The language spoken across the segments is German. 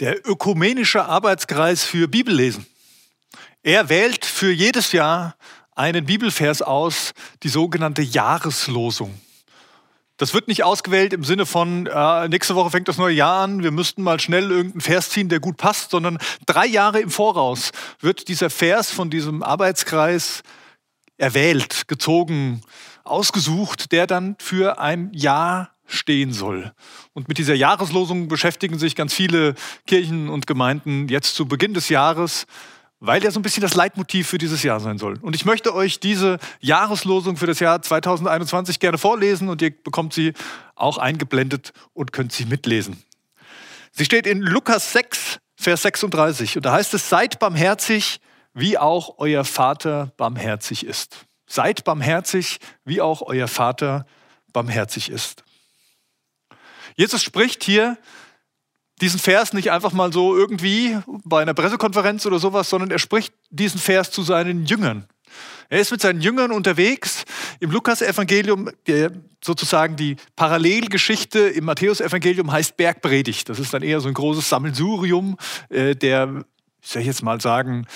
der ökumenische Arbeitskreis für Bibellesen. Er wählt für jedes Jahr einen Bibelvers aus, die sogenannte Jahreslosung. Das wird nicht ausgewählt im Sinne von, äh, nächste Woche fängt das neue Jahr an, wir müssten mal schnell irgendeinen Vers ziehen, der gut passt, sondern drei Jahre im Voraus wird dieser Vers von diesem Arbeitskreis erwählt, gezogen, ausgesucht, der dann für ein Jahr stehen soll. Und mit dieser Jahreslosung beschäftigen sich ganz viele Kirchen und Gemeinden jetzt zu Beginn des Jahres, weil der so ein bisschen das Leitmotiv für dieses Jahr sein soll. Und ich möchte euch diese Jahreslosung für das Jahr 2021 gerne vorlesen und ihr bekommt sie auch eingeblendet und könnt sie mitlesen. Sie steht in Lukas 6, Vers 36 und da heißt es, seid barmherzig, wie auch euer Vater barmherzig ist. Seid barmherzig, wie auch euer Vater barmherzig ist. Jesus spricht hier diesen Vers nicht einfach mal so irgendwie bei einer Pressekonferenz oder sowas, sondern er spricht diesen Vers zu seinen Jüngern. Er ist mit seinen Jüngern unterwegs im Lukas-Evangelium, sozusagen die Parallelgeschichte im Matthäus-Evangelium heißt Bergpredigt. Das ist dann eher so ein großes Sammelsurium äh, der, ich soll jetzt mal sagen,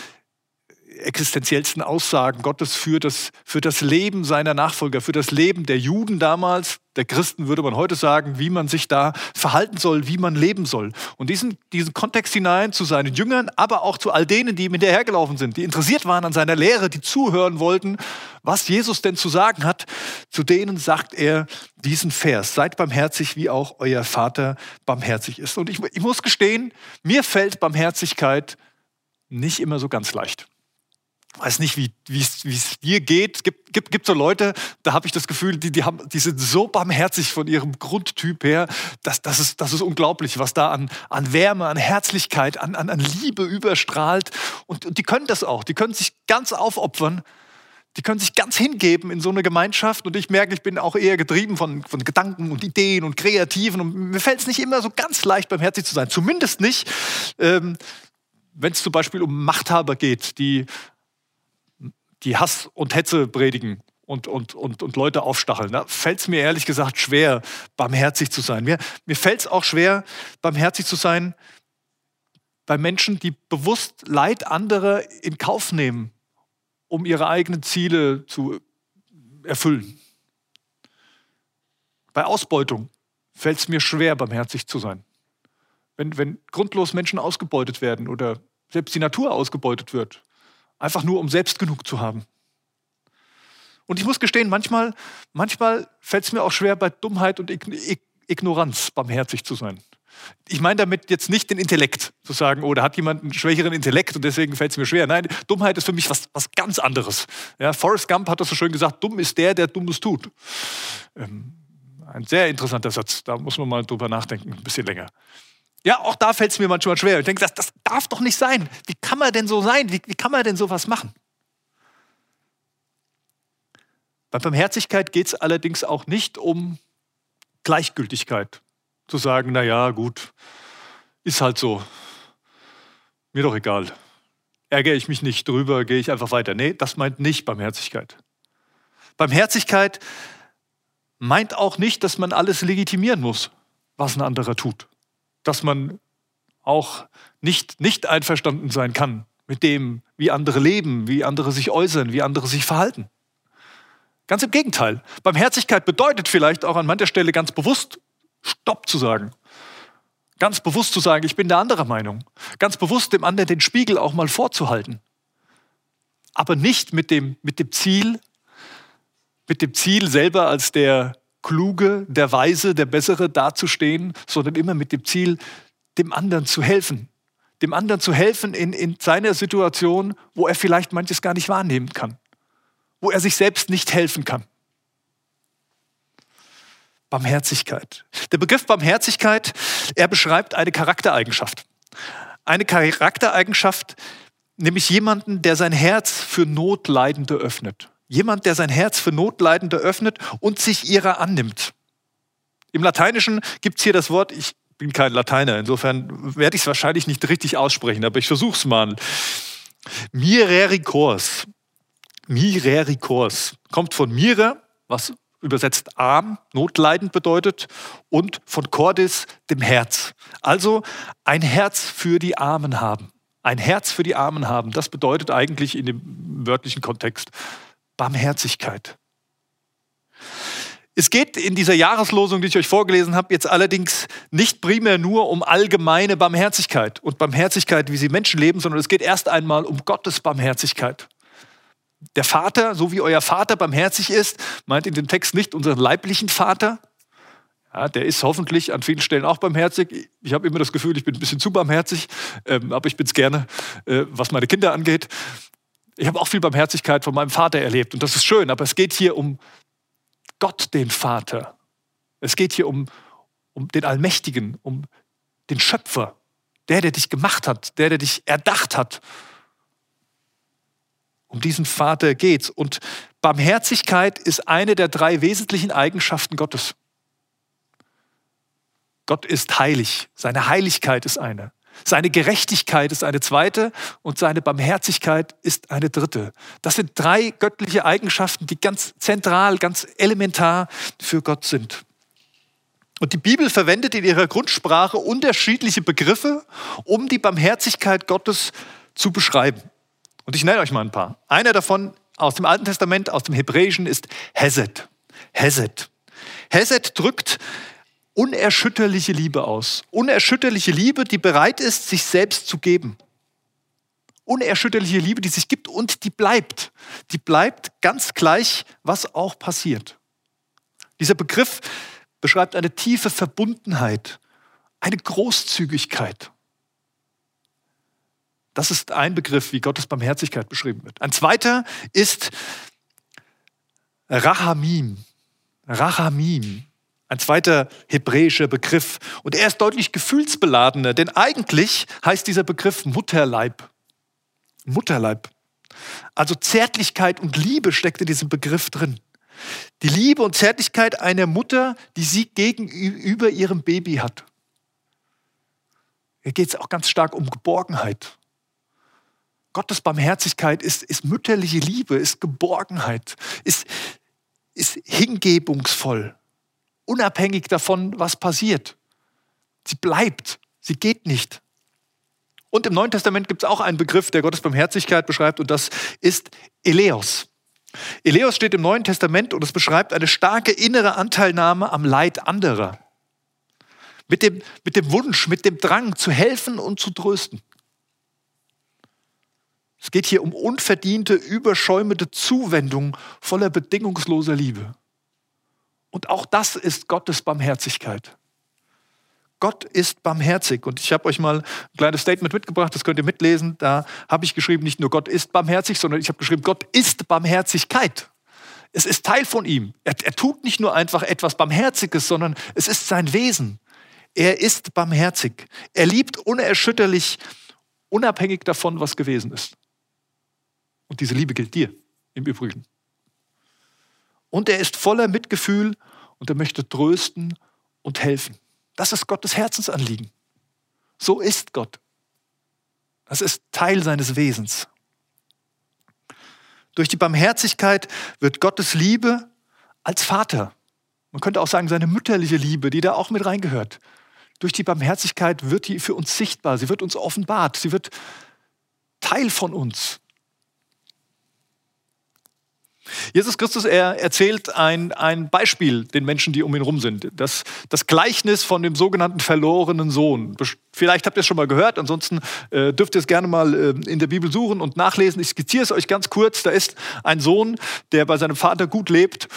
existenziellsten Aussagen Gottes für das, für das Leben seiner Nachfolger, für das Leben der Juden damals, der Christen würde man heute sagen, wie man sich da verhalten soll, wie man leben soll. Und diesen, diesen Kontext hinein zu seinen Jüngern, aber auch zu all denen, die ihm hinterhergelaufen sind, die interessiert waren an seiner Lehre, die zuhören wollten, was Jesus denn zu sagen hat, zu denen sagt er diesen Vers, seid barmherzig, wie auch euer Vater barmherzig ist. Und ich, ich muss gestehen, mir fällt Barmherzigkeit nicht immer so ganz leicht weiß nicht, wie es dir geht. Es gibt, gibt, gibt so Leute, da habe ich das Gefühl, die, die, haben, die sind so barmherzig von ihrem Grundtyp her, dass das ist, das ist unglaublich, was da an, an Wärme, an Herzlichkeit, an, an, an Liebe überstrahlt. Und, und die können das auch. Die können sich ganz aufopfern. Die können sich ganz hingeben in so eine Gemeinschaft. Und ich merke, ich bin auch eher getrieben von, von Gedanken und Ideen und Kreativen. Und mir fällt es nicht immer so ganz leicht, barmherzig zu sein. Zumindest nicht, ähm, wenn es zum Beispiel um Machthaber geht, die die Hass und Hetze predigen und, und, und, und Leute aufstacheln. Da fällt es mir ehrlich gesagt schwer, barmherzig zu sein. Mir, mir fällt es auch schwer, barmherzig zu sein bei Menschen, die bewusst Leid anderer in Kauf nehmen, um ihre eigenen Ziele zu erfüllen. Bei Ausbeutung fällt es mir schwer, barmherzig zu sein. Wenn, wenn grundlos Menschen ausgebeutet werden oder selbst die Natur ausgebeutet wird, Einfach nur, um selbst genug zu haben. Und ich muss gestehen, manchmal, manchmal fällt es mir auch schwer, bei Dummheit und Ignoranz barmherzig zu sein. Ich meine damit jetzt nicht den Intellekt, zu sagen, oh, da hat jemand einen schwächeren Intellekt und deswegen fällt es mir schwer. Nein, Dummheit ist für mich was, was ganz anderes. Ja, Forrest Gump hat das so schön gesagt, dumm ist der, der Dummes tut. Ähm, ein sehr interessanter Satz, da muss man mal drüber nachdenken, ein bisschen länger. Ja, auch da fällt es mir manchmal schwer. Ich denke, das, das darf doch nicht sein. Wie kann man denn so sein? Wie, wie kann man denn sowas machen? Bei Barmherzigkeit geht es allerdings auch nicht um Gleichgültigkeit. Zu sagen, na ja, gut, ist halt so. Mir doch egal. Ärgere ich mich nicht drüber, gehe ich einfach weiter. Nee, das meint nicht Barmherzigkeit. Barmherzigkeit meint auch nicht, dass man alles legitimieren muss, was ein anderer tut dass man auch nicht, nicht einverstanden sein kann mit dem, wie andere leben, wie andere sich äußern, wie andere sich verhalten. Ganz im Gegenteil. Barmherzigkeit bedeutet vielleicht auch an mancher Stelle ganz bewusst Stopp zu sagen. Ganz bewusst zu sagen, ich bin der anderer Meinung. Ganz bewusst dem anderen den Spiegel auch mal vorzuhalten. Aber nicht mit dem, mit dem Ziel, mit dem Ziel selber als der Kluge, der Weise, der Bessere dazustehen, sondern immer mit dem Ziel, dem anderen zu helfen. Dem anderen zu helfen in, in seiner Situation, wo er vielleicht manches gar nicht wahrnehmen kann. Wo er sich selbst nicht helfen kann. Barmherzigkeit. Der Begriff Barmherzigkeit, er beschreibt eine Charaktereigenschaft. Eine Charaktereigenschaft, nämlich jemanden, der sein Herz für Notleidende öffnet. Jemand, der sein Herz für Notleidende öffnet und sich ihrer annimmt. Im Lateinischen gibt es hier das Wort, ich bin kein Lateiner, insofern werde ich es wahrscheinlich nicht richtig aussprechen, aber ich versuche es mal. Mirericors. Mirericors. Kommt von mire, was übersetzt arm, notleidend bedeutet, und von Cordis, dem Herz. Also ein Herz für die Armen haben. Ein Herz für die Armen haben, das bedeutet eigentlich in dem wörtlichen Kontext Barmherzigkeit. Es geht in dieser Jahreslosung, die ich euch vorgelesen habe, jetzt allerdings nicht primär nur um allgemeine Barmherzigkeit und Barmherzigkeit, wie sie Menschen leben, sondern es geht erst einmal um Gottes Barmherzigkeit. Der Vater, so wie euer Vater barmherzig ist, meint in dem Text nicht unseren leiblichen Vater. Ja, der ist hoffentlich an vielen Stellen auch barmherzig. Ich habe immer das Gefühl, ich bin ein bisschen zu barmherzig, ähm, aber ich bin es gerne, äh, was meine Kinder angeht. Ich habe auch viel Barmherzigkeit von meinem Vater erlebt und das ist schön, aber es geht hier um Gott, den Vater. Es geht hier um, um den Allmächtigen, um den Schöpfer, der, der dich gemacht hat, der, der dich erdacht hat. Um diesen Vater geht's. Und Barmherzigkeit ist eine der drei wesentlichen Eigenschaften Gottes. Gott ist heilig. Seine Heiligkeit ist eine. Seine Gerechtigkeit ist eine zweite und seine Barmherzigkeit ist eine dritte. Das sind drei göttliche Eigenschaften, die ganz zentral, ganz elementar für Gott sind. Und die Bibel verwendet in ihrer Grundsprache unterschiedliche Begriffe, um die Barmherzigkeit Gottes zu beschreiben. Und ich nenne euch mal ein paar. Einer davon aus dem Alten Testament, aus dem Hebräischen, ist Hesed. Hesed. Hesed drückt unerschütterliche Liebe aus. Unerschütterliche Liebe, die bereit ist, sich selbst zu geben. Unerschütterliche Liebe, die sich gibt und die bleibt. Die bleibt ganz gleich, was auch passiert. Dieser Begriff beschreibt eine tiefe Verbundenheit, eine Großzügigkeit. Das ist ein Begriff, wie Gottes Barmherzigkeit beschrieben wird. Ein zweiter ist Rahamim. Rahamim. Ein zweiter hebräischer Begriff. Und er ist deutlich gefühlsbeladener, denn eigentlich heißt dieser Begriff Mutterleib. Mutterleib. Also Zärtlichkeit und Liebe steckt in diesem Begriff drin. Die Liebe und Zärtlichkeit einer Mutter, die sie gegenüber ihrem Baby hat. Hier geht es auch ganz stark um Geborgenheit. Gottes Barmherzigkeit ist, ist mütterliche Liebe, ist Geborgenheit, ist, ist hingebungsvoll unabhängig davon, was passiert. Sie bleibt, sie geht nicht. Und im Neuen Testament gibt es auch einen Begriff, der Gottes Barmherzigkeit beschreibt, und das ist Eleos. Eleos steht im Neuen Testament und es beschreibt eine starke innere Anteilnahme am Leid anderer. Mit dem, mit dem Wunsch, mit dem Drang zu helfen und zu trösten. Es geht hier um unverdiente, überschäumende Zuwendung voller bedingungsloser Liebe. Und auch das ist Gottes Barmherzigkeit. Gott ist barmherzig. Und ich habe euch mal ein kleines Statement mitgebracht, das könnt ihr mitlesen. Da habe ich geschrieben, nicht nur Gott ist barmherzig, sondern ich habe geschrieben, Gott ist Barmherzigkeit. Es ist Teil von ihm. Er, er tut nicht nur einfach etwas Barmherziges, sondern es ist sein Wesen. Er ist barmherzig. Er liebt unerschütterlich, unabhängig davon, was gewesen ist. Und diese Liebe gilt dir im Übrigen. Und er ist voller Mitgefühl und er möchte trösten und helfen. Das ist Gottes Herzensanliegen. So ist Gott. Das ist Teil seines Wesens. Durch die Barmherzigkeit wird Gottes Liebe als Vater, man könnte auch sagen seine mütterliche Liebe, die da auch mit reingehört, durch die Barmherzigkeit wird die für uns sichtbar, sie wird uns offenbart, sie wird Teil von uns. Jesus Christus, er erzählt ein, ein Beispiel den Menschen, die um ihn rum sind. Das, das Gleichnis von dem sogenannten verlorenen Sohn. Vielleicht habt ihr es schon mal gehört, ansonsten äh, dürft ihr es gerne mal äh, in der Bibel suchen und nachlesen. Ich skizziere es euch ganz kurz. Da ist ein Sohn, der bei seinem Vater gut lebt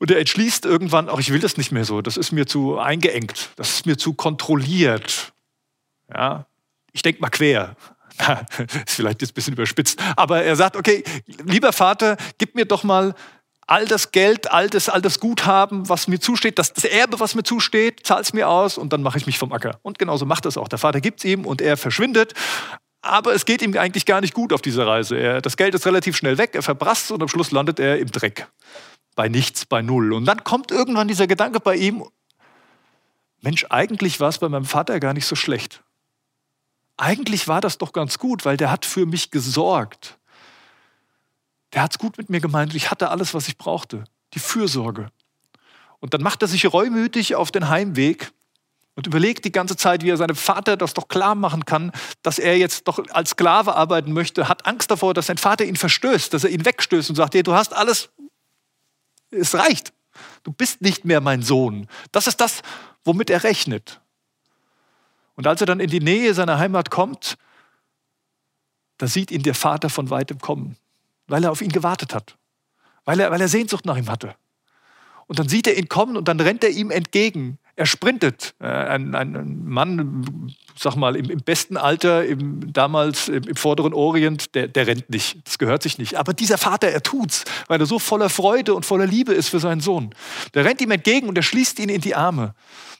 und er entschließt irgendwann, ach, ich will das nicht mehr so, das ist mir zu eingeengt, das ist mir zu kontrolliert. Ja, ich denke mal quer. ist vielleicht jetzt ein bisschen überspitzt, aber er sagt, okay, lieber Vater, gib mir doch mal all das Geld, all das, all das Guthaben, was mir zusteht, das, das Erbe, was mir zusteht, zahl es mir aus und dann mache ich mich vom Acker. Und genauso macht das auch. Der Vater gibt es ihm und er verschwindet. Aber es geht ihm eigentlich gar nicht gut auf dieser Reise. Er, das Geld ist relativ schnell weg, er verbrasst und am Schluss landet er im Dreck. Bei nichts, bei null. Und dann kommt irgendwann dieser Gedanke bei ihm, Mensch, eigentlich war es bei meinem Vater gar nicht so schlecht eigentlich war das doch ganz gut, weil der hat für mich gesorgt. Der hat es gut mit mir gemeint ich hatte alles, was ich brauchte. Die Fürsorge. Und dann macht er sich reumütig auf den Heimweg und überlegt die ganze Zeit, wie er seinem Vater das doch klar machen kann, dass er jetzt doch als Sklave arbeiten möchte, hat Angst davor, dass sein Vater ihn verstößt, dass er ihn wegstößt und sagt, hey, du hast alles, es reicht. Du bist nicht mehr mein Sohn. Das ist das, womit er rechnet. Und als er dann in die Nähe seiner Heimat kommt, da sieht ihn der Vater von weitem kommen, weil er auf ihn gewartet hat, weil er, weil er Sehnsucht nach ihm hatte. Und dann sieht er ihn kommen und dann rennt er ihm entgegen er sprintet. Äh, ein, ein, Mann, sag mal, im, im besten Alter, im, damals im, im, vorderen Orient, der, der rennt nicht. Das gehört sich nicht. Aber dieser Vater, er tut's, weil er so voller Freude und voller Liebe ist für seinen Sohn. Der rennt ihm entgegen und er schließt ihn in die Arme.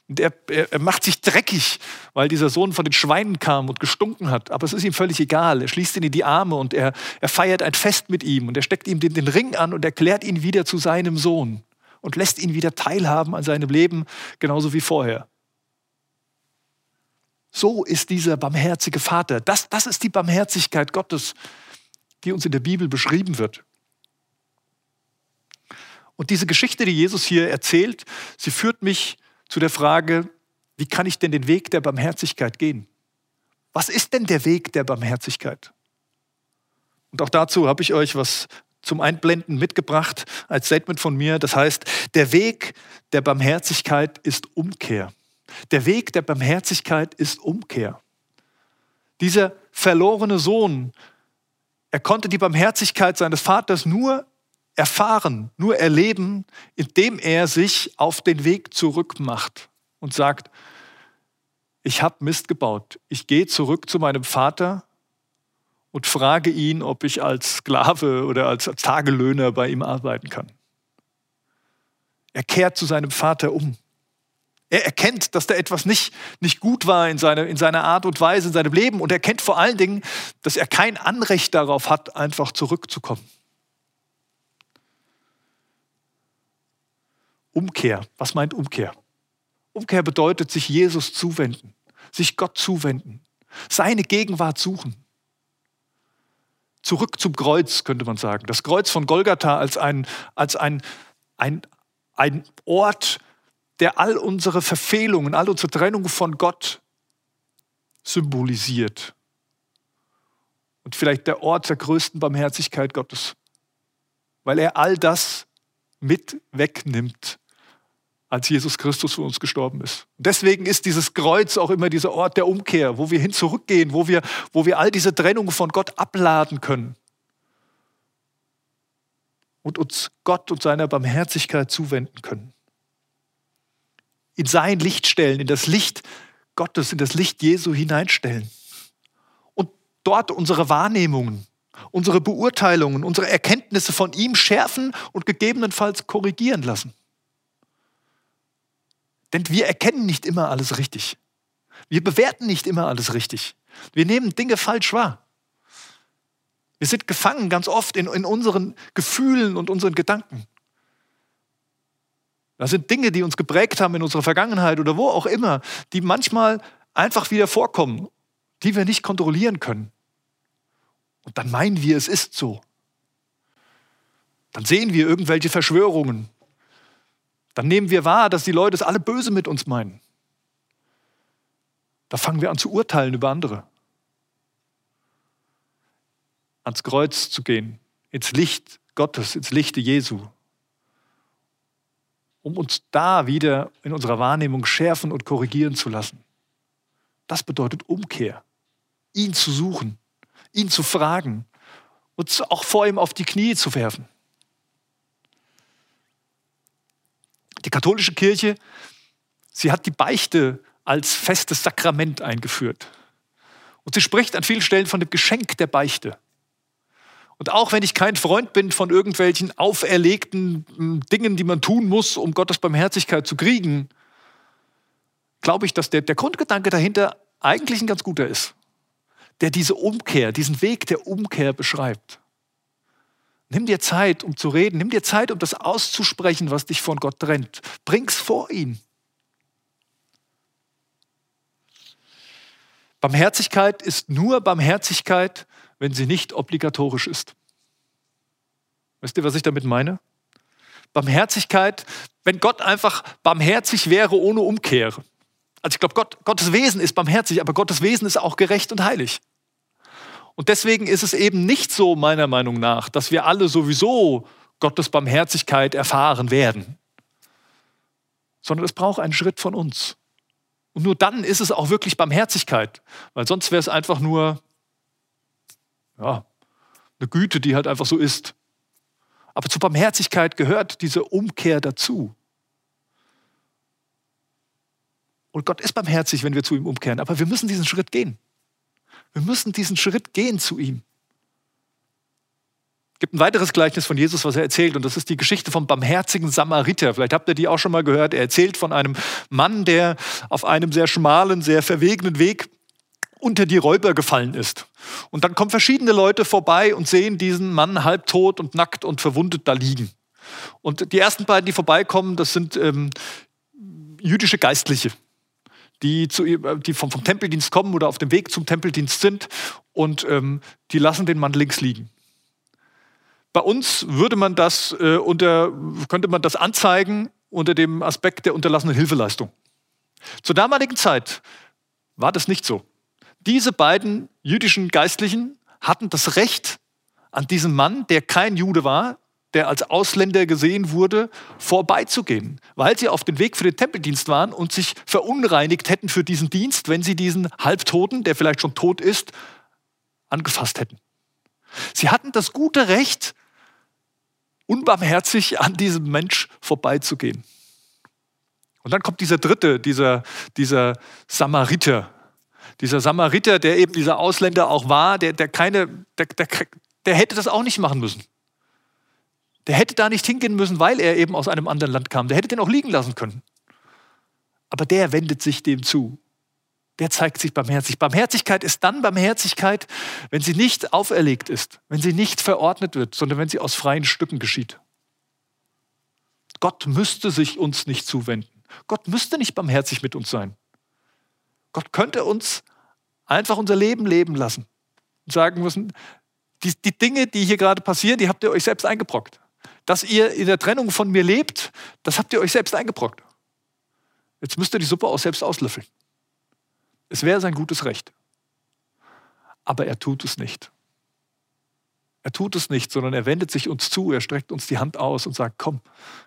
Und er, er, er macht sich dreckig, weil dieser Sohn von den Schweinen kam und gestunken hat. Aber es ist ihm völlig egal. Er schließt ihn in die Arme und er, er feiert ein Fest mit ihm und er steckt ihm den, den Ring an und erklärt ihn wieder zu seinem Sohn und lässt ihn wieder teilhaben an seinem Leben, genauso wie vorher. So ist dieser barmherzige Vater. Das, das ist die Barmherzigkeit Gottes, die uns in der Bibel beschrieben wird. Und diese Geschichte, die Jesus hier erzählt, sie führt mich zu der Frage, wie kann ich denn den Weg der Barmherzigkeit gehen? Was ist denn der Weg der Barmherzigkeit? Und auch dazu habe ich euch was zum Einblenden mitgebracht als Statement von mir. Das heißt, der Weg der Barmherzigkeit ist Umkehr. Der Weg der Barmherzigkeit ist Umkehr. Dieser verlorene Sohn, er konnte die Barmherzigkeit seines Vaters nur erfahren, nur erleben, indem er sich auf den Weg zurück macht und sagt, ich habe Mist gebaut, ich gehe zurück zu meinem Vater und frage ihn, ob ich als Sklave oder als Tagelöhner bei ihm arbeiten kann. Er kehrt zu seinem Vater um. Er erkennt, dass da etwas nicht, nicht gut war in, seine, in seiner Art und Weise, in seinem Leben. Und er erkennt vor allen Dingen, dass er kein Anrecht darauf hat, einfach zurückzukommen. Umkehr. Was meint Umkehr? Umkehr bedeutet, sich Jesus zuwenden, sich Gott zuwenden, seine Gegenwart suchen zurück zum Kreuz, könnte man sagen. Das Kreuz von Golgatha als ein, als ein, ein, ein Ort, der all unsere Verfehlungen, all unsere Trennung von Gott symbolisiert. Und vielleicht der Ort der größten Barmherzigkeit Gottes, weil er all das mit wegnimmt, als Jesus Christus für uns gestorben ist. Deswegen ist dieses Kreuz auch immer dieser Ort der Umkehr, wo wir hin zurückgehen, wo wir, wo wir all diese Trennung von Gott abladen können und uns Gott und seiner Barmherzigkeit zuwenden können. In sein Licht stellen, in das Licht Gottes, in das Licht Jesu hineinstellen. Und dort unsere Wahrnehmungen, unsere Beurteilungen, unsere Erkenntnisse von ihm schärfen und gegebenenfalls korrigieren lassen. Denn wir erkennen nicht immer alles richtig. Wir bewerten nicht immer alles richtig. Wir nehmen Dinge falsch wahr. Wir sind gefangen ganz oft in, in unseren Gefühlen und unseren Gedanken. Das sind Dinge, die uns geprägt haben in unserer Vergangenheit oder wo auch immer, die manchmal einfach wieder vorkommen, die wir nicht kontrollieren können. Und dann meinen wir, es ist so. Dann sehen wir irgendwelche Verschwörungen, dann nehmen wir wahr, dass die Leute es alle böse mit uns meinen. Da fangen wir an zu urteilen über andere. Ans Kreuz zu gehen, ins Licht Gottes, ins Lichte Jesu, um uns da wieder in unserer Wahrnehmung schärfen und korrigieren zu lassen. Das bedeutet Umkehr, ihn zu suchen, ihn zu fragen, uns auch vor ihm auf die Knie zu werfen. Die katholische Kirche, sie hat die Beichte als festes Sakrament eingeführt. Und sie spricht an vielen Stellen von dem Geschenk der Beichte. Und auch wenn ich kein Freund bin von irgendwelchen auferlegten Dingen, die man tun muss, um Gottes Barmherzigkeit zu kriegen, glaube ich, dass der, der Grundgedanke dahinter eigentlich ein ganz guter ist, der diese Umkehr, diesen Weg der Umkehr beschreibt. Nimm dir Zeit, um zu reden. Nimm dir Zeit, um das auszusprechen, was dich von Gott trennt. Bring's vor ihn. Barmherzigkeit ist nur Barmherzigkeit, wenn sie nicht obligatorisch ist. Wisst ihr, was ich damit meine? Barmherzigkeit, wenn Gott einfach barmherzig wäre ohne Umkehr. Also ich glaube, Gott, Gottes Wesen ist barmherzig, aber Gottes Wesen ist auch gerecht und heilig. Und deswegen ist es eben nicht so, meiner Meinung nach, dass wir alle sowieso Gottes Barmherzigkeit erfahren werden, sondern es braucht einen Schritt von uns. Und nur dann ist es auch wirklich Barmherzigkeit, weil sonst wäre es einfach nur ja, eine Güte, die halt einfach so ist. Aber zur Barmherzigkeit gehört diese Umkehr dazu. Und Gott ist barmherzig, wenn wir zu ihm umkehren, aber wir müssen diesen Schritt gehen. Wir müssen diesen Schritt gehen zu ihm. Es gibt ein weiteres Gleichnis von Jesus, was er erzählt, und das ist die Geschichte vom barmherzigen Samariter. Vielleicht habt ihr die auch schon mal gehört. Er erzählt von einem Mann, der auf einem sehr schmalen, sehr verwegenen Weg unter die Räuber gefallen ist. Und dann kommen verschiedene Leute vorbei und sehen diesen Mann halbtot und nackt und verwundet da liegen. Und die ersten beiden, die vorbeikommen, das sind ähm, jüdische Geistliche die, zu, die vom, vom, Tempeldienst kommen oder auf dem Weg zum Tempeldienst sind und ähm, die lassen den Mann links liegen. Bei uns würde man das äh, unter, könnte man das anzeigen unter dem Aspekt der unterlassenen Hilfeleistung. Zur damaligen Zeit war das nicht so. Diese beiden jüdischen Geistlichen hatten das Recht, an diesem Mann, der kein Jude war, der als Ausländer gesehen wurde, vorbeizugehen, weil sie auf dem Weg für den Tempeldienst waren und sich verunreinigt hätten für diesen Dienst, wenn sie diesen Halbtoten, der vielleicht schon tot ist, angefasst hätten. Sie hatten das gute Recht, unbarmherzig an diesem Mensch vorbeizugehen. Und dann kommt dieser dritte, dieser, dieser Samariter. Dieser Samariter, der eben dieser Ausländer auch war, der, der keine, der, der, der hätte das auch nicht machen müssen. Der hätte da nicht hingehen müssen, weil er eben aus einem anderen Land kam. Der hätte den auch liegen lassen können. Aber der wendet sich dem zu. Der zeigt sich barmherzig. Barmherzigkeit ist dann Barmherzigkeit, wenn sie nicht auferlegt ist, wenn sie nicht verordnet wird, sondern wenn sie aus freien Stücken geschieht. Gott müsste sich uns nicht zuwenden. Gott müsste nicht barmherzig mit uns sein. Gott könnte uns einfach unser Leben leben lassen und sagen müssen, die, die Dinge, die hier gerade passieren, die habt ihr euch selbst eingebrockt dass ihr in der Trennung von mir lebt, das habt ihr euch selbst eingebrockt. Jetzt müsst ihr die Suppe auch selbst auslöffeln. Es wäre sein gutes Recht. Aber er tut es nicht. Er tut es nicht, sondern er wendet sich uns zu, er streckt uns die Hand aus und sagt, komm,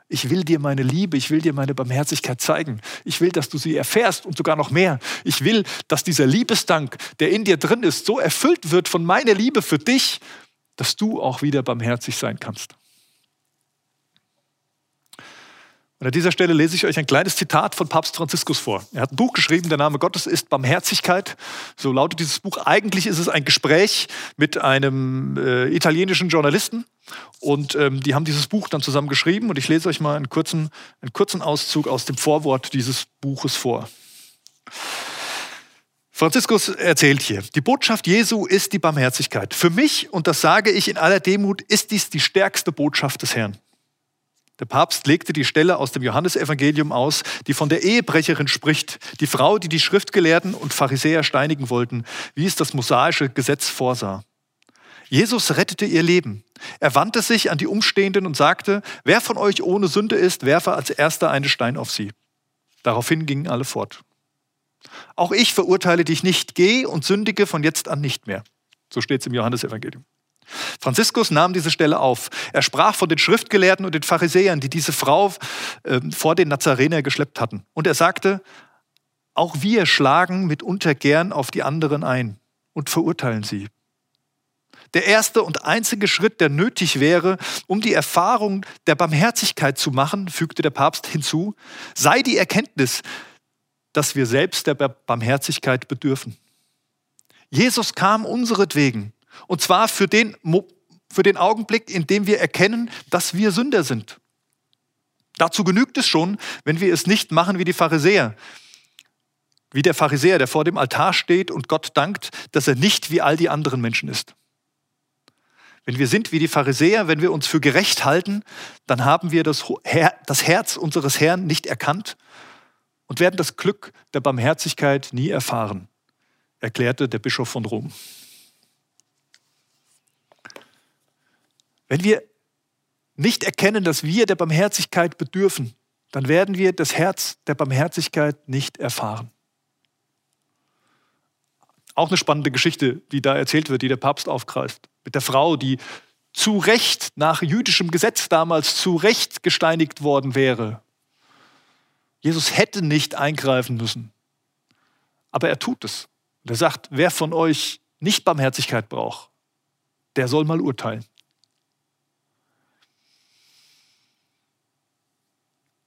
ich will dir meine Liebe, ich will dir meine Barmherzigkeit zeigen. Ich will, dass du sie erfährst und sogar noch mehr. Ich will, dass dieser Liebesdank, der in dir drin ist, so erfüllt wird von meiner Liebe für dich, dass du auch wieder barmherzig sein kannst. Und an dieser Stelle lese ich euch ein kleines Zitat von Papst Franziskus vor. Er hat ein Buch geschrieben, der Name Gottes ist Barmherzigkeit. So lautet dieses Buch. Eigentlich ist es ein Gespräch mit einem äh, italienischen Journalisten. Und ähm, die haben dieses Buch dann zusammen geschrieben. Und ich lese euch mal einen kurzen, einen kurzen Auszug aus dem Vorwort dieses Buches vor. Franziskus erzählt hier, die Botschaft Jesu ist die Barmherzigkeit. Für mich, und das sage ich in aller Demut, ist dies die stärkste Botschaft des Herrn. Der Papst legte die Stelle aus dem Johannesevangelium aus, die von der Ehebrecherin spricht, die Frau, die die Schriftgelehrten und Pharisäer steinigen wollten, wie es das mosaische Gesetz vorsah. Jesus rettete ihr Leben. Er wandte sich an die Umstehenden und sagte, wer von euch ohne Sünde ist, werfe als erster einen Stein auf sie. Daraufhin gingen alle fort. Auch ich verurteile dich nicht, geh und sündige von jetzt an nicht mehr. So steht es im Johannesevangelium. Franziskus nahm diese Stelle auf. Er sprach von den Schriftgelehrten und den Pharisäern, die diese Frau äh, vor den Nazarener geschleppt hatten. Und er sagte, auch wir schlagen mitunter gern auf die anderen ein und verurteilen sie. Der erste und einzige Schritt, der nötig wäre, um die Erfahrung der Barmherzigkeit zu machen, fügte der Papst hinzu, sei die Erkenntnis, dass wir selbst der Barmherzigkeit bedürfen. Jesus kam unseretwegen und zwar für den, für den Augenblick, in dem wir erkennen, dass wir Sünder sind. Dazu genügt es schon, wenn wir es nicht machen wie die Pharisäer. Wie der Pharisäer, der vor dem Altar steht und Gott dankt, dass er nicht wie all die anderen Menschen ist. Wenn wir sind wie die Pharisäer, wenn wir uns für gerecht halten, dann haben wir das, das Herz unseres Herrn nicht erkannt und werden das Glück der Barmherzigkeit nie erfahren, erklärte der Bischof von Rom. Wenn wir nicht erkennen, dass wir der Barmherzigkeit bedürfen, dann werden wir das Herz der Barmherzigkeit nicht erfahren. Auch eine spannende Geschichte, die da erzählt wird, die der Papst aufgreift. Mit der Frau, die zu Recht nach jüdischem Gesetz damals zu Recht gesteinigt worden wäre. Jesus hätte nicht eingreifen müssen, aber er tut es. Er sagt, wer von euch nicht Barmherzigkeit braucht, der soll mal urteilen.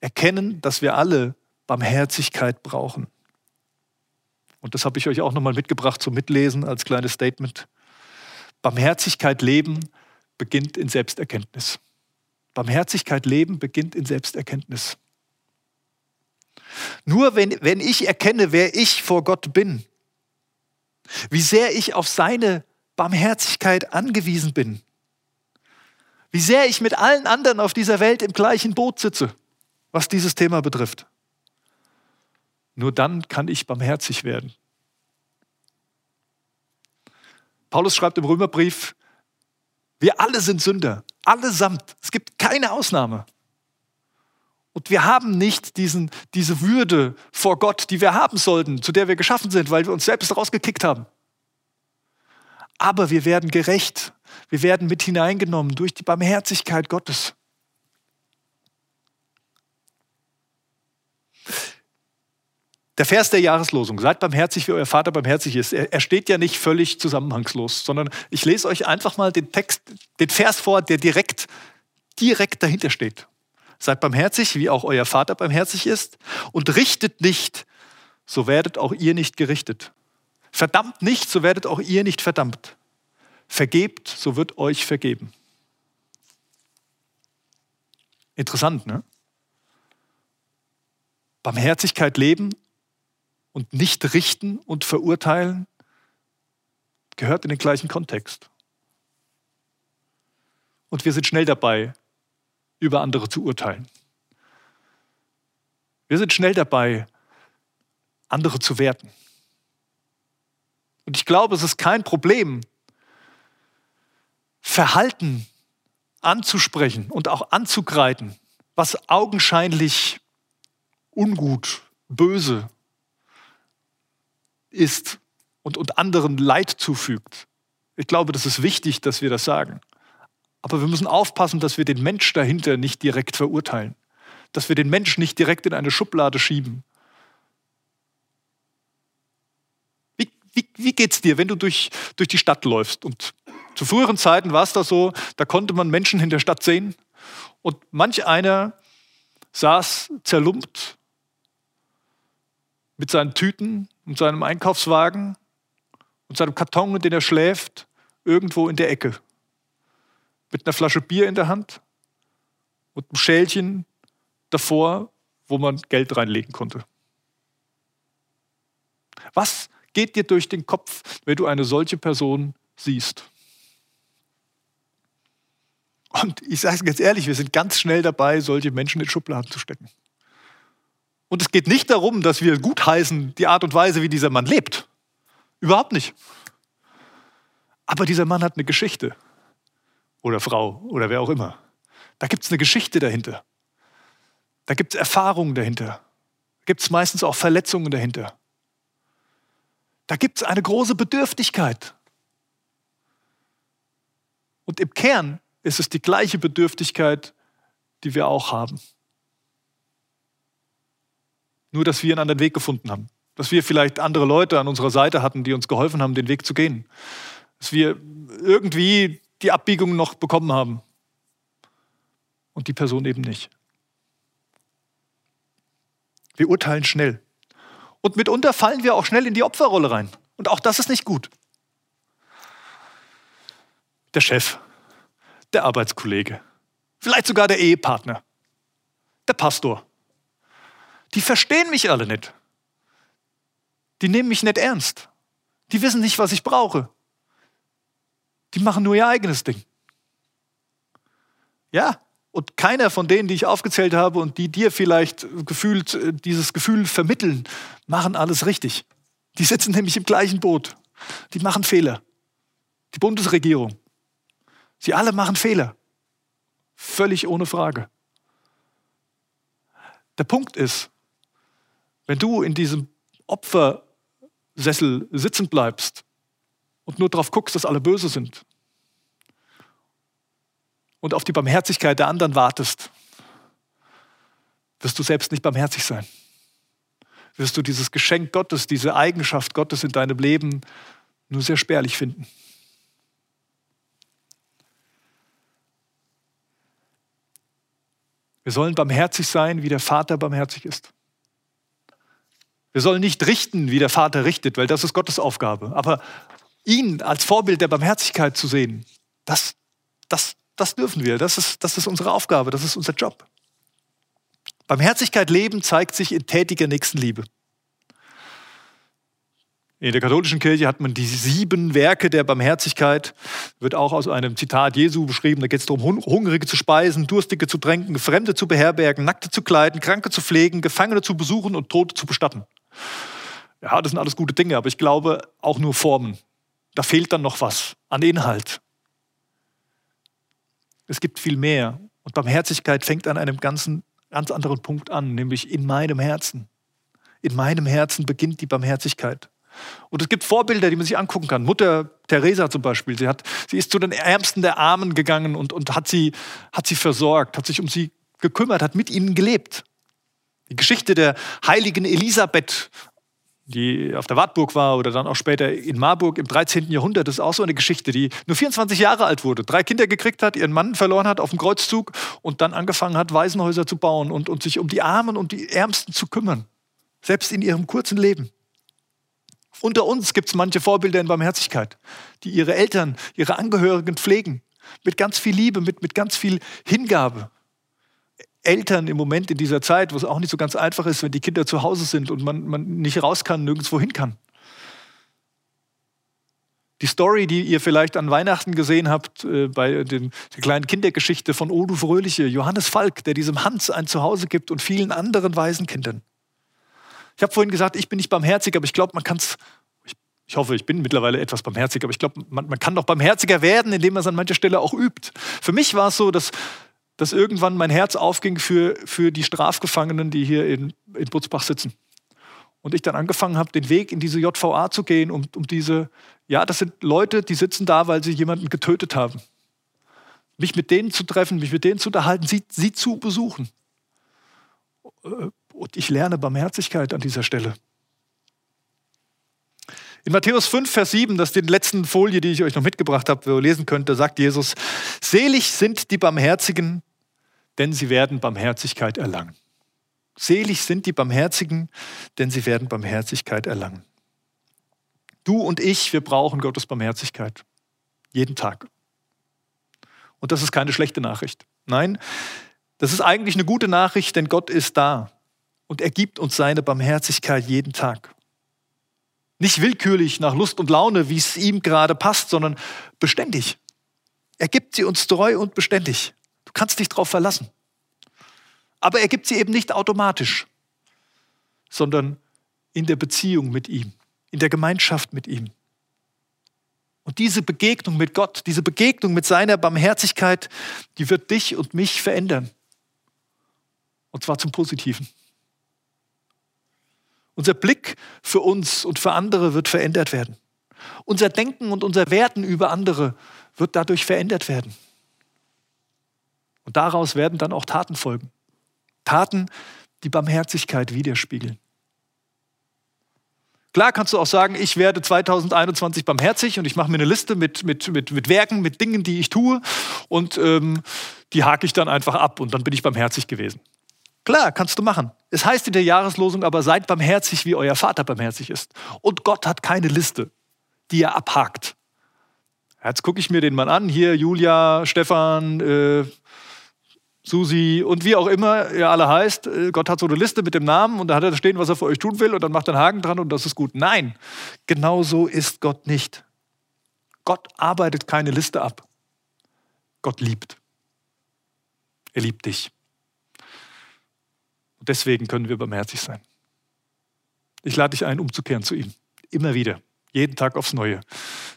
Erkennen, dass wir alle Barmherzigkeit brauchen. Und das habe ich euch auch nochmal mitgebracht zum Mitlesen als kleines Statement. Barmherzigkeit leben beginnt in Selbsterkenntnis. Barmherzigkeit leben beginnt in Selbsterkenntnis. Nur wenn, wenn ich erkenne, wer ich vor Gott bin, wie sehr ich auf seine Barmherzigkeit angewiesen bin, wie sehr ich mit allen anderen auf dieser Welt im gleichen Boot sitze, was dieses Thema betrifft. Nur dann kann ich barmherzig werden. Paulus schreibt im Römerbrief, wir alle sind Sünder, allesamt. Es gibt keine Ausnahme. Und wir haben nicht diesen, diese Würde vor Gott, die wir haben sollten, zu der wir geschaffen sind, weil wir uns selbst rausgekickt haben. Aber wir werden gerecht. Wir werden mit hineingenommen durch die Barmherzigkeit Gottes. Der Vers der Jahreslosung, seid barmherzig, wie euer Vater barmherzig ist, er, er, steht ja nicht völlig zusammenhangslos, sondern ich lese euch einfach mal den Text, den Vers vor, der direkt, direkt dahinter steht. Seid barmherzig, wie auch euer Vater barmherzig ist, und richtet nicht, so werdet auch ihr nicht gerichtet. Verdammt nicht, so werdet auch ihr nicht verdammt. Vergebt, so wird euch vergeben. Interessant, ne? Barmherzigkeit leben und nicht richten und verurteilen gehört in den gleichen Kontext. Und wir sind schnell dabei, über andere zu urteilen. Wir sind schnell dabei, andere zu werten. Und ich glaube, es ist kein Problem, Verhalten anzusprechen und auch anzugreifen, was augenscheinlich ungut, böse ist und, und anderen Leid zufügt. Ich glaube, das ist wichtig, dass wir das sagen. Aber wir müssen aufpassen, dass wir den Mensch dahinter nicht direkt verurteilen, dass wir den Mensch nicht direkt in eine Schublade schieben. Wie, wie, wie geht es dir, wenn du durch, durch die Stadt läufst? Und zu früheren Zeiten war es da so, da konnte man Menschen in der Stadt sehen und manch einer saß zerlumpt mit seinen Tüten und seinem Einkaufswagen und seinem Karton, in dem er schläft, irgendwo in der Ecke. Mit einer Flasche Bier in der Hand und einem Schälchen davor, wo man Geld reinlegen konnte. Was geht dir durch den Kopf, wenn du eine solche Person siehst? Und ich sage es ganz ehrlich, wir sind ganz schnell dabei, solche Menschen in Schubladen zu stecken. Und es geht nicht darum, dass wir gutheißen die Art und Weise, wie dieser Mann lebt. Überhaupt nicht. Aber dieser Mann hat eine Geschichte. Oder Frau oder wer auch immer. Da gibt es eine Geschichte dahinter. Da gibt es Erfahrungen dahinter. Da gibt es meistens auch Verletzungen dahinter. Da gibt es eine große Bedürftigkeit. Und im Kern ist es die gleiche Bedürftigkeit, die wir auch haben. Nur, dass wir einen anderen Weg gefunden haben. Dass wir vielleicht andere Leute an unserer Seite hatten, die uns geholfen haben, den Weg zu gehen. Dass wir irgendwie die Abbiegung noch bekommen haben. Und die Person eben nicht. Wir urteilen schnell. Und mitunter fallen wir auch schnell in die Opferrolle rein. Und auch das ist nicht gut. Der Chef, der Arbeitskollege, vielleicht sogar der Ehepartner, der Pastor, die verstehen mich alle nicht. Die nehmen mich nicht ernst. Die wissen nicht, was ich brauche. Die machen nur ihr eigenes Ding. Ja, und keiner von denen, die ich aufgezählt habe und die dir vielleicht gefühlt äh, dieses Gefühl vermitteln, machen alles richtig. Die sitzen nämlich im gleichen Boot. Die machen Fehler. Die Bundesregierung. Sie alle machen Fehler. Völlig ohne Frage. Der Punkt ist, wenn du in diesem Opfersessel sitzen bleibst und nur darauf guckst, dass alle böse sind und auf die Barmherzigkeit der anderen wartest, wirst du selbst nicht barmherzig sein. Wirst du dieses Geschenk Gottes, diese Eigenschaft Gottes in deinem Leben nur sehr spärlich finden. Wir sollen barmherzig sein, wie der Vater barmherzig ist. Wir sollen nicht richten, wie der Vater richtet, weil das ist Gottes Aufgabe. Aber ihn als Vorbild der Barmherzigkeit zu sehen, das, das, das dürfen wir. Das ist, das ist unsere Aufgabe, das ist unser Job. Barmherzigkeit leben zeigt sich in tätiger Nächstenliebe. In der katholischen Kirche hat man die sieben Werke der Barmherzigkeit, wird auch aus einem Zitat Jesu beschrieben. Da geht es darum, Hungrige zu speisen, Durstige zu tränken, Fremde zu beherbergen, Nackte zu kleiden, Kranke zu pflegen, Gefangene zu besuchen und Tote zu bestatten. Ja, das sind alles gute Dinge, aber ich glaube auch nur Formen. Da fehlt dann noch was an Inhalt. Es gibt viel mehr. Und Barmherzigkeit fängt an einem ganzen, ganz anderen Punkt an, nämlich in meinem Herzen. In meinem Herzen beginnt die Barmherzigkeit. Und es gibt Vorbilder, die man sich angucken kann. Mutter Teresa zum Beispiel, sie, hat, sie ist zu den Ärmsten der Armen gegangen und, und hat, sie, hat sie versorgt, hat sich um sie gekümmert, hat mit ihnen gelebt. Die Geschichte der heiligen Elisabeth, die auf der Wartburg war oder dann auch später in Marburg im 13. Jahrhundert, ist auch so eine Geschichte, die nur 24 Jahre alt wurde, drei Kinder gekriegt hat, ihren Mann verloren hat auf dem Kreuzzug und dann angefangen hat, Waisenhäuser zu bauen und, und sich um die Armen und die Ärmsten zu kümmern, selbst in ihrem kurzen Leben. Unter uns gibt es manche Vorbilder in Barmherzigkeit, die ihre Eltern, ihre Angehörigen pflegen. Mit ganz viel Liebe, mit, mit ganz viel Hingabe. Eltern im Moment in dieser Zeit, wo es auch nicht so ganz einfach ist, wenn die Kinder zu Hause sind und man, man nicht raus kann, nirgendwo hin kann. Die Story, die ihr vielleicht an Weihnachten gesehen habt, äh, bei den, der kleinen Kindergeschichte von Odu Fröhliche, Johannes Falk, der diesem Hans ein Zuhause gibt und vielen anderen Waisenkindern. Ich habe vorhin gesagt, ich bin nicht barmherzig, aber ich glaube, man kann es, ich, ich, hoffe, ich bin mittlerweile etwas barmherzig, aber ich glaube, man, man kann doch barmherziger werden, indem man es an mancher Stelle auch übt. Für mich war es so, dass, dass irgendwann mein Herz aufging für, für die Strafgefangenen, die hier in, in Butzbach sitzen. Und ich dann angefangen habe, den Weg in diese JVA zu gehen, um, um diese, ja, das sind Leute, die sitzen da, weil sie jemanden getötet haben. Mich mit denen zu treffen, mich mit denen zu unterhalten, sie, sie zu besuchen. Und ich lerne Barmherzigkeit an dieser Stelle. In Matthäus 5, Vers 7, das ist die letzten Folie, die ich euch noch mitgebracht habe, wo ihr lesen könnt, da sagt Jesus, selig sind die Barmherzigen, denn sie werden Barmherzigkeit erlangen. Selig sind die Barmherzigen, denn sie werden Barmherzigkeit erlangen. Du und ich, wir brauchen Gottes Barmherzigkeit. Jeden Tag. Und das ist keine schlechte Nachricht. Nein, das ist eigentlich eine gute Nachricht, denn Gott ist da und er gibt uns seine Barmherzigkeit jeden Tag. Nicht willkürlich nach Lust und Laune, wie es ihm gerade passt, sondern beständig. Er gibt sie uns treu und beständig. Du kannst dich darauf verlassen. Aber er gibt sie eben nicht automatisch, sondern in der Beziehung mit ihm, in der Gemeinschaft mit ihm. Und diese Begegnung mit Gott, diese Begegnung mit seiner Barmherzigkeit, die wird dich und mich verändern. Und zwar zum Positiven. Unser Blick für uns und für andere wird verändert werden. Unser Denken und unser Werten über andere wird dadurch verändert werden. Und daraus werden dann auch Taten folgen. Taten, die Barmherzigkeit widerspiegeln. Klar kannst du auch sagen, ich werde 2021 barmherzig und ich mache mir eine Liste mit, mit, mit, mit Werken, mit Dingen, die ich tue und ähm, die hake ich dann einfach ab und dann bin ich barmherzig gewesen. Klar, kannst du machen. Es heißt in der Jahreslosung aber, seid barmherzig, wie euer Vater barmherzig ist. Und Gott hat keine Liste, die er abhakt. Jetzt gucke ich mir den mal an. Hier Julia, Stefan, äh, Susi und wie auch immer ihr alle heißt. Äh, Gott hat so eine Liste mit dem Namen und da hat er stehen, was er für euch tun will und dann macht er einen Haken dran und das ist gut. Nein, genau so ist Gott nicht. Gott arbeitet keine Liste ab. Gott liebt. Er liebt dich. Und deswegen können wir barmherzig sein. Ich lade dich ein, umzukehren zu ihm. Immer wieder. Jeden Tag aufs Neue.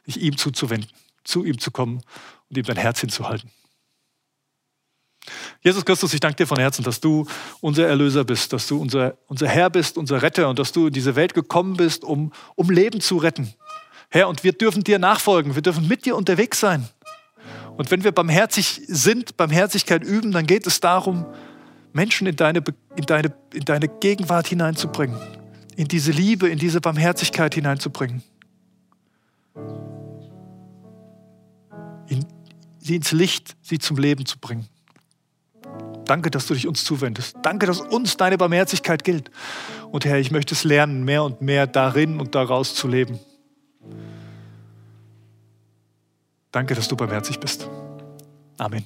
Sich ihm zuzuwenden, zu ihm zu kommen und ihm dein Herz hinzuhalten. Jesus Christus, ich danke dir von Herzen, dass du unser Erlöser bist, dass du unser, unser Herr bist, unser Retter und dass du in diese Welt gekommen bist, um, um Leben zu retten. Herr, und wir dürfen dir nachfolgen, wir dürfen mit dir unterwegs sein. Und wenn wir barmherzig sind, Barmherzigkeit üben, dann geht es darum, Menschen in deine, in deine, in deine Gegenwart hineinzubringen, in diese Liebe, in diese Barmherzigkeit hineinzubringen. In, sie ins Licht, sie zum Leben zu bringen. Danke, dass du dich uns zuwendest. Danke, dass uns deine Barmherzigkeit gilt. Und Herr, ich möchte es lernen, mehr und mehr darin und daraus zu leben. Danke, dass du barmherzig bist. Amen.